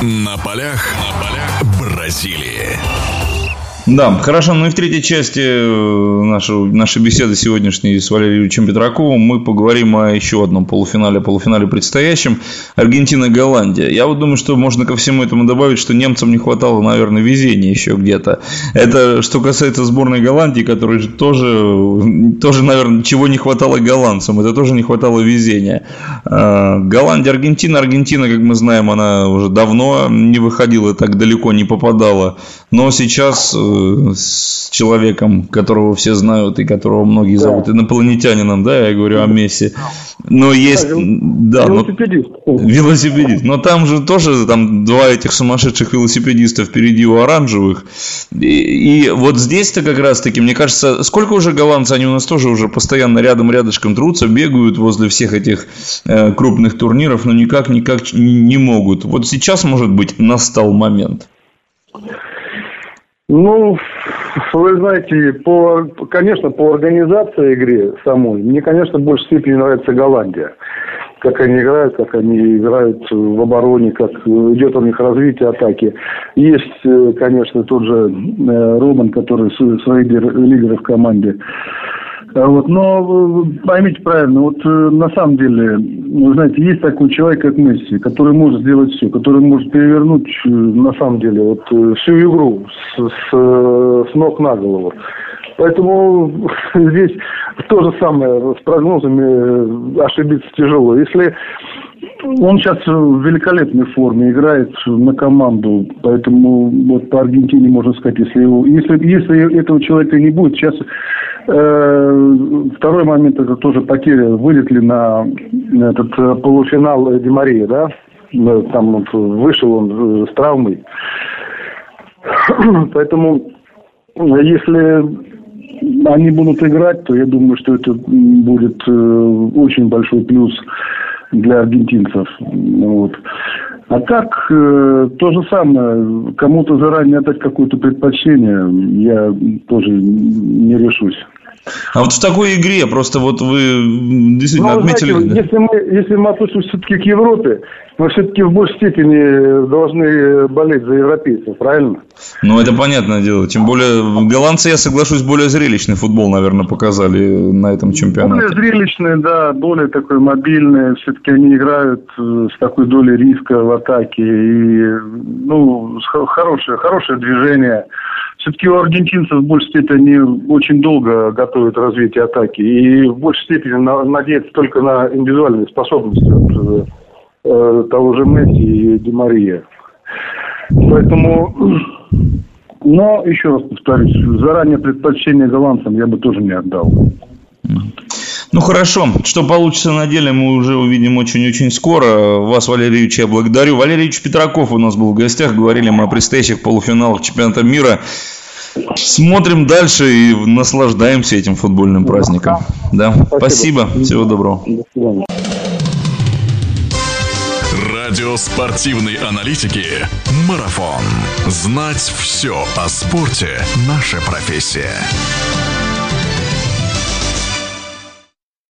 На полях, на полях Бразилии. Да, хорошо. Ну и в третьей части э, нашей, нашей беседы сегодняшней с Валерием Юрьевичем Петраковым мы поговорим о еще одном полуфинале, полуфинале предстоящем. Аргентина-Голландия. Я вот думаю, что можно ко всему этому добавить, что немцам не хватало, наверное, везения еще где-то. Это что касается сборной Голландии, которой тоже, тоже, наверное, чего не хватало голландцам. Это тоже не хватало везения. А, Голландия, Аргентина. Аргентина, как мы знаем, она уже давно не выходила, так далеко не попадала. Но сейчас э, с человеком, которого все знают и которого многие да. зовут инопланетянином, да, я говорю о Месси. Но есть, да, велосипедист. Но, велосипедист. Но там же тоже там два этих сумасшедших велосипедиста впереди у оранжевых. И, и вот здесь-то как раз-таки, мне кажется, сколько уже голландцы, они у нас тоже уже постоянно рядом, рядышком трутся, бегают возле всех этих э, крупных турниров, но никак, никак не могут. Вот сейчас, может быть, настал момент. Ну, вы знаете, по, конечно, по организации игры самой, мне, конечно, в большей степени нравится Голландия. Как они играют, как они играют в обороне, как идет у них развитие атаки. Есть, э, конечно, тот же э, Роман, который свои лидеры в команде. А вот, но э, поймите правильно, вот э, на самом деле, вы знаете, есть такой человек, как Месси, который может сделать все, который может перевернуть э, на самом деле вот всю игру с, с, с ног на голову. Поэтому здесь то же самое с прогнозами ошибиться тяжело. Если он сейчас в великолепной форме играет на команду, поэтому вот по Аргентине можно сказать, если его, если, если этого человека не будет, сейчас второй момент это тоже потеря, вылетли на этот э, полуфинал Демария, да, э, там вот вышел он с травмой, поэтому если они будут играть, то я думаю, что это будет очень большой плюс для аргентинцев. Вот. А так, э, то же самое, кому-то заранее отдать какое-то предпочтение, я тоже не решусь. А вот в такой игре, просто вот вы действительно ну, отметили... Знаете, если, мы, если мы относимся все-таки к Европе, мы все-таки в большей степени должны болеть за европейцев, правильно? Ну, это понятное дело. Тем более, голландцы, я соглашусь, более зрелищный футбол, наверное, показали на этом чемпионате. Более зрелищный, да, более такой мобильный. Все-таки они играют э, с такой долей риска в атаке. И, ну, хорошее, хорошее движение. Все-таки у аргентинцев в большей степени очень долго готовят развитие атаки. И в большей степени надеются только на индивидуальные способности э, того же Месси и Ди Мария. Поэтому, но, еще раз повторюсь, заранее предпочтение голландцам я бы тоже не отдал. Ну хорошо, что получится на деле, мы уже увидим очень-очень скоро. Вас, Валерий Ильич, я благодарю. Валерий Ильич Петраков у нас был в гостях. Говорили мы о предстоящих полуфиналах чемпионата мира. Смотрим дальше и наслаждаемся этим футбольным праздником. Да, спасибо. спасибо. Всего доброго. До свидания. Радио спортивной аналитики «Марафон». Знать все о спорте – наша профессия.